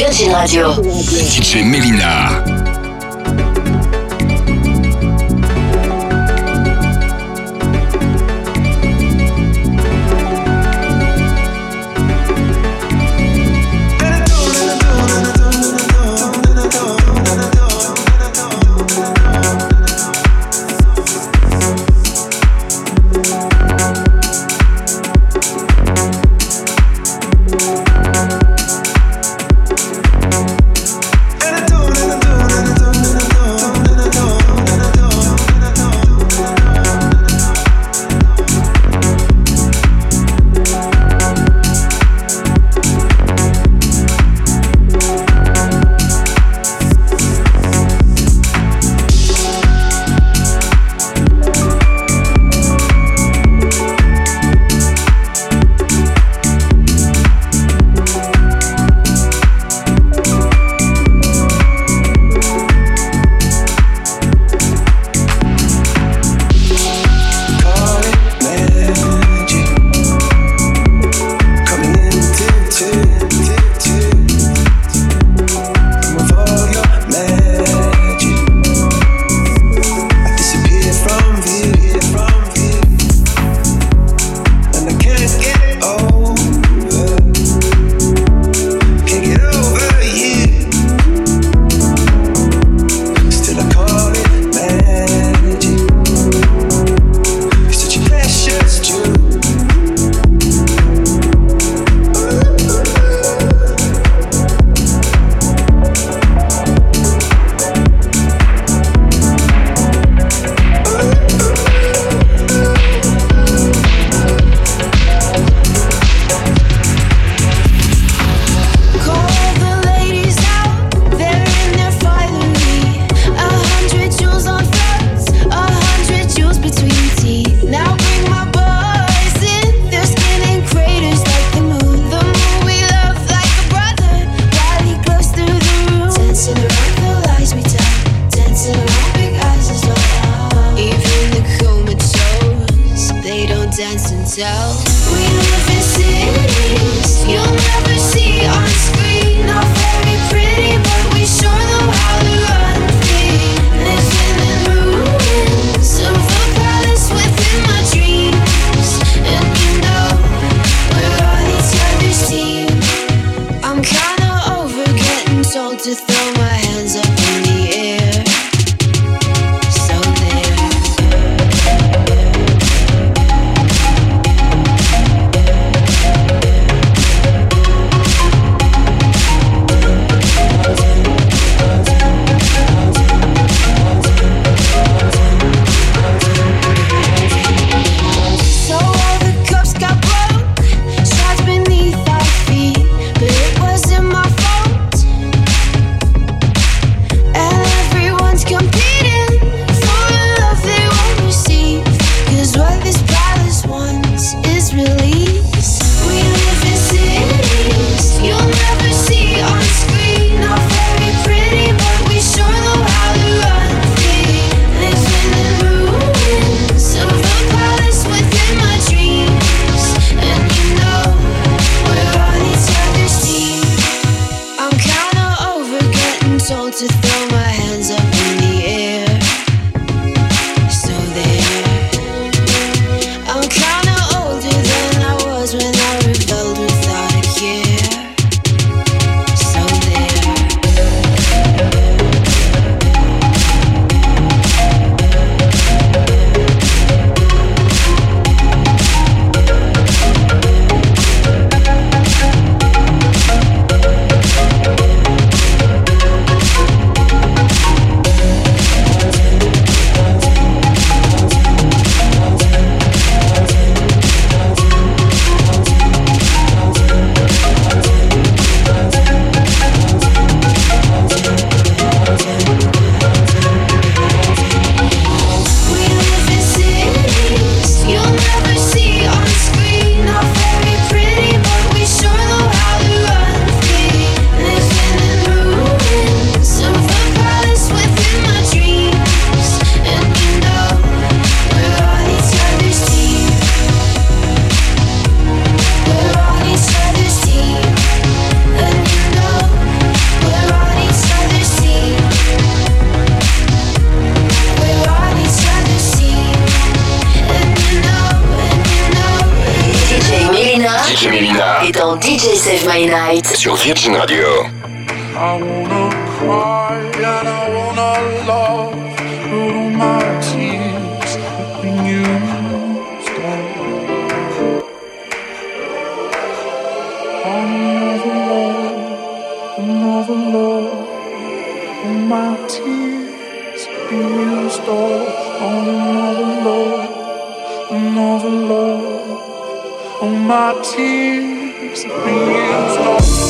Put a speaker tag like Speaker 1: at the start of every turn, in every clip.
Speaker 1: Virgin Radio.
Speaker 2: DJ Melina. Sur Virgin Radio.
Speaker 3: I
Speaker 4: wanna cry and I wanna love, but all my tears have been used up. Another love, another love, all my tears have been used up. On another love, another love, all my tears have been used up.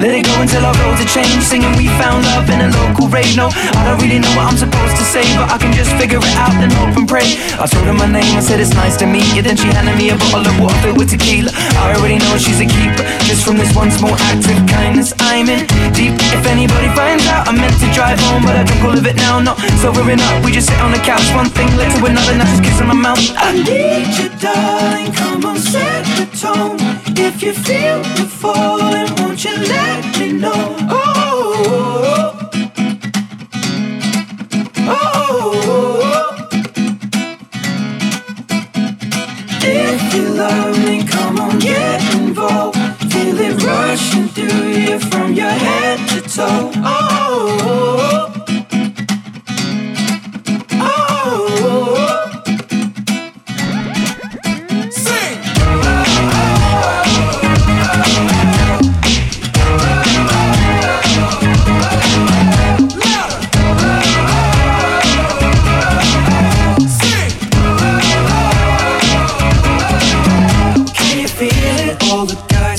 Speaker 5: Let it go until our roads are changed Singing we found love in a local rave No, I don't really know what I'm supposed to say But I can just figure it out and hope and pray. I told her my name, I said it's nice to meet you. Then she handed me a bottle of water with tequila. I already know she's a keeper Just from this one small act of kindness I'm in. Deep If anybody finds out I meant to drive home But I drink all of it now, not sobering up. We just sit on the couch, one thing led to another Now just kissing my mouth. I need you darling, come on set the tone. If you feel the falling, won't you let Feel it rushing through you from your head to toe. Oh, oh, All the guys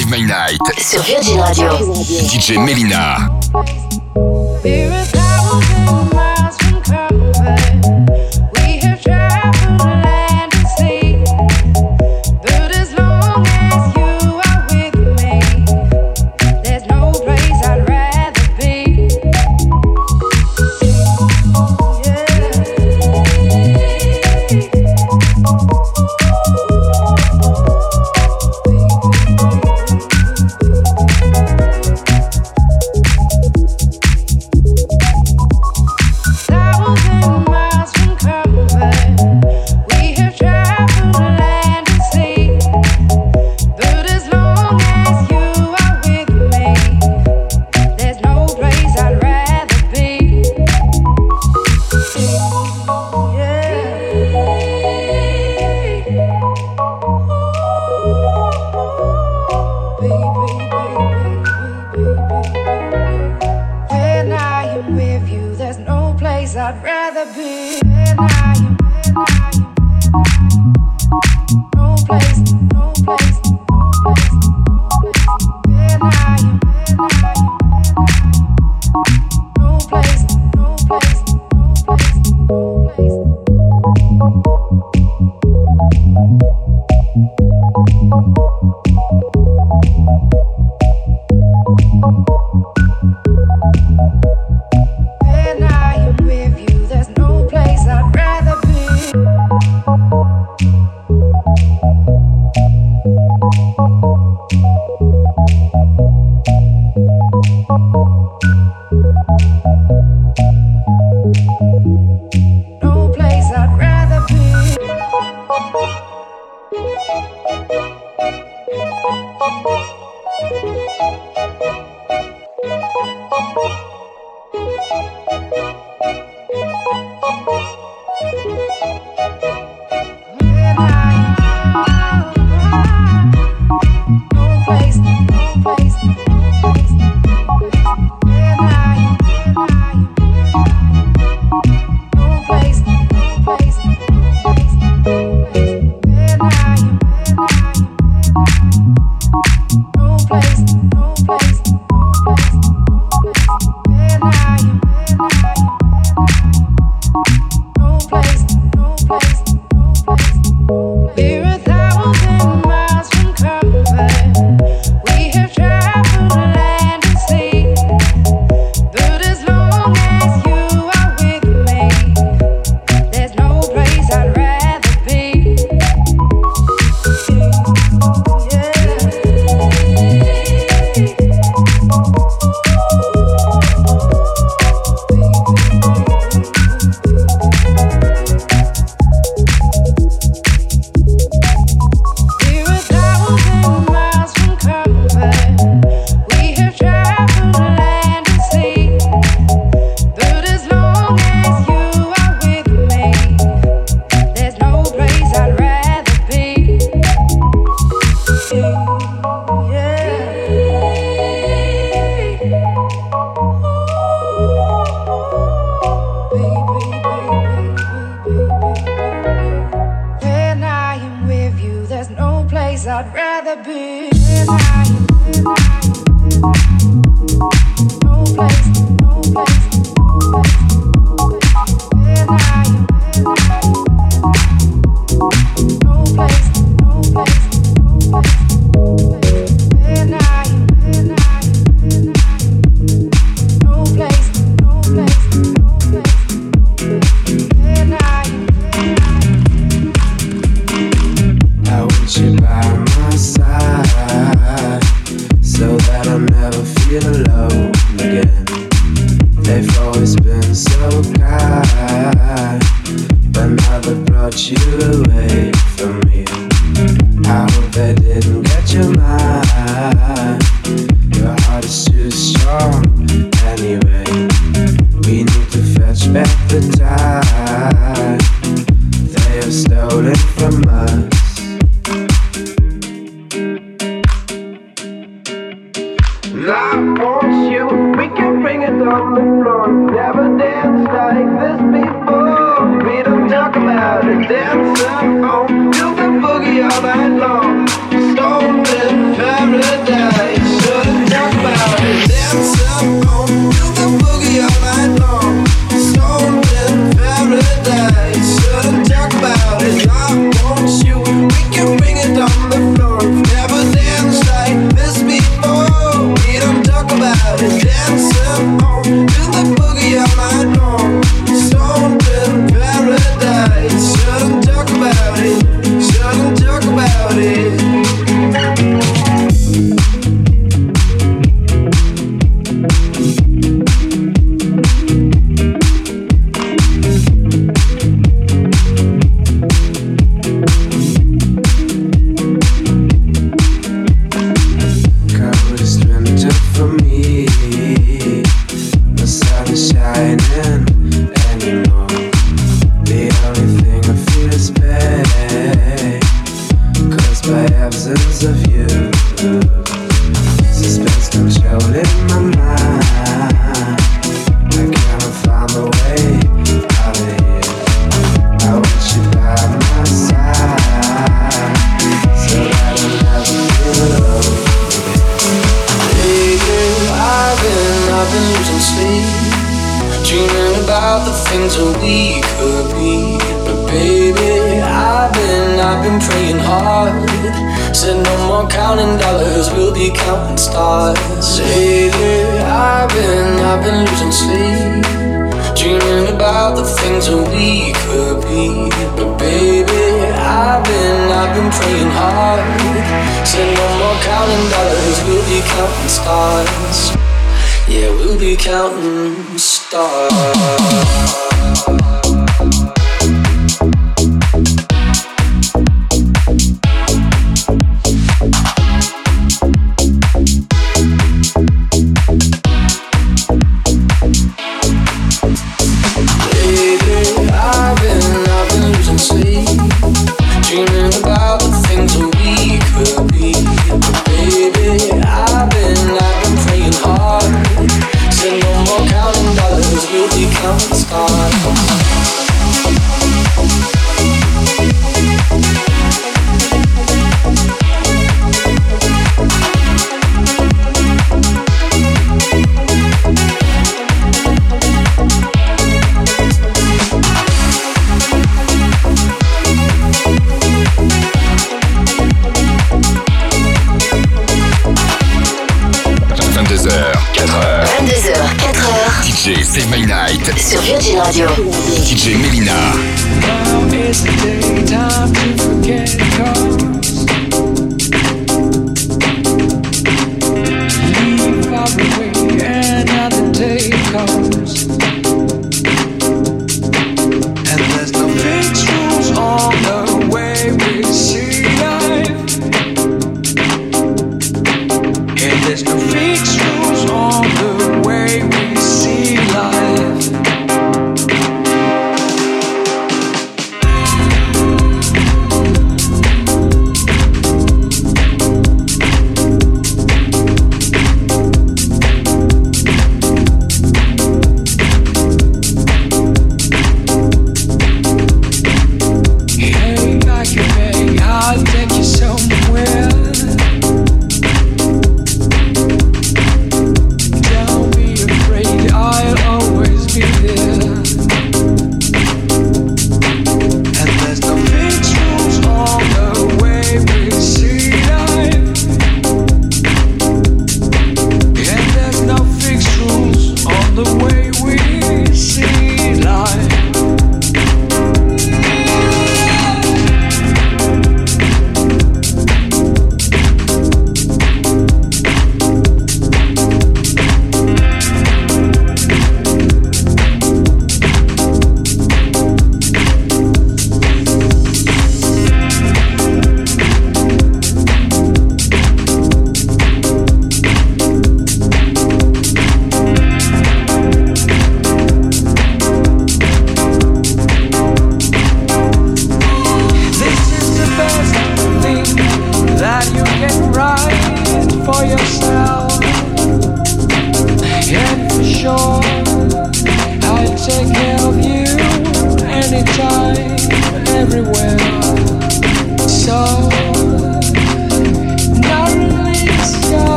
Speaker 6: Save My Night.
Speaker 7: sur Virgin Radio.
Speaker 6: DJ Melina.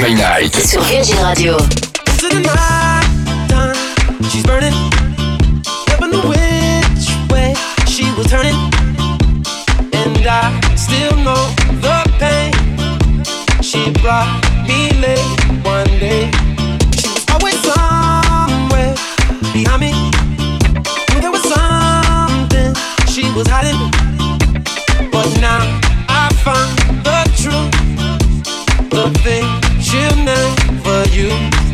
Speaker 8: by Night.
Speaker 7: Sur Virgin Radio.
Speaker 9: She's burning which way she was turning, and I still know the pain she brought me late one day. She was always somewhere behind me. Knew there was something she was hiding, but now I the truth, the thing
Speaker 6: you meant
Speaker 7: for you.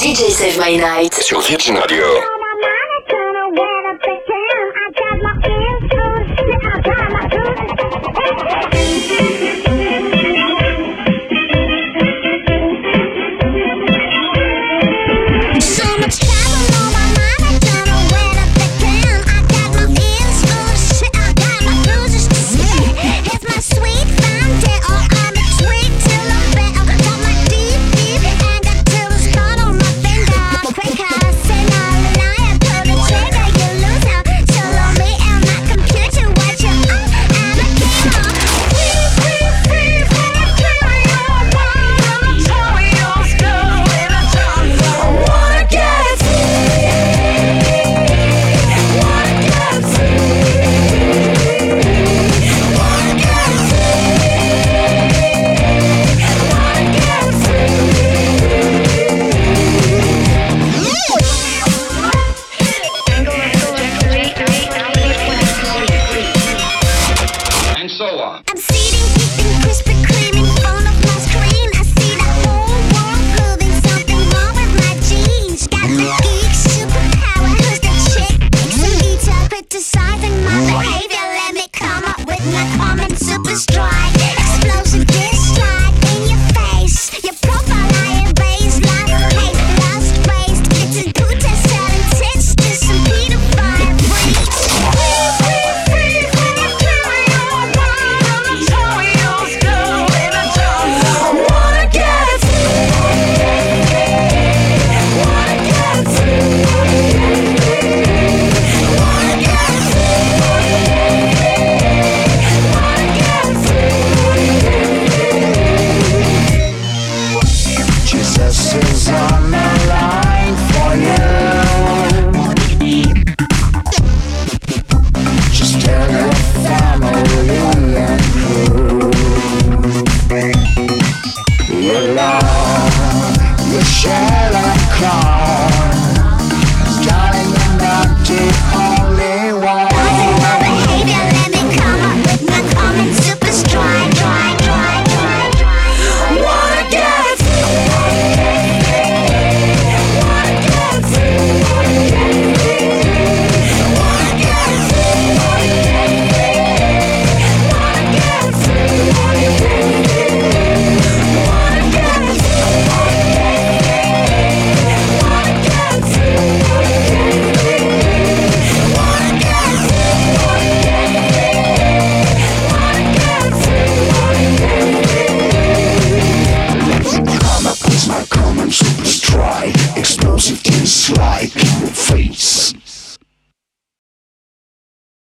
Speaker 7: DJ Save My Night
Speaker 6: sur Virgin Radio.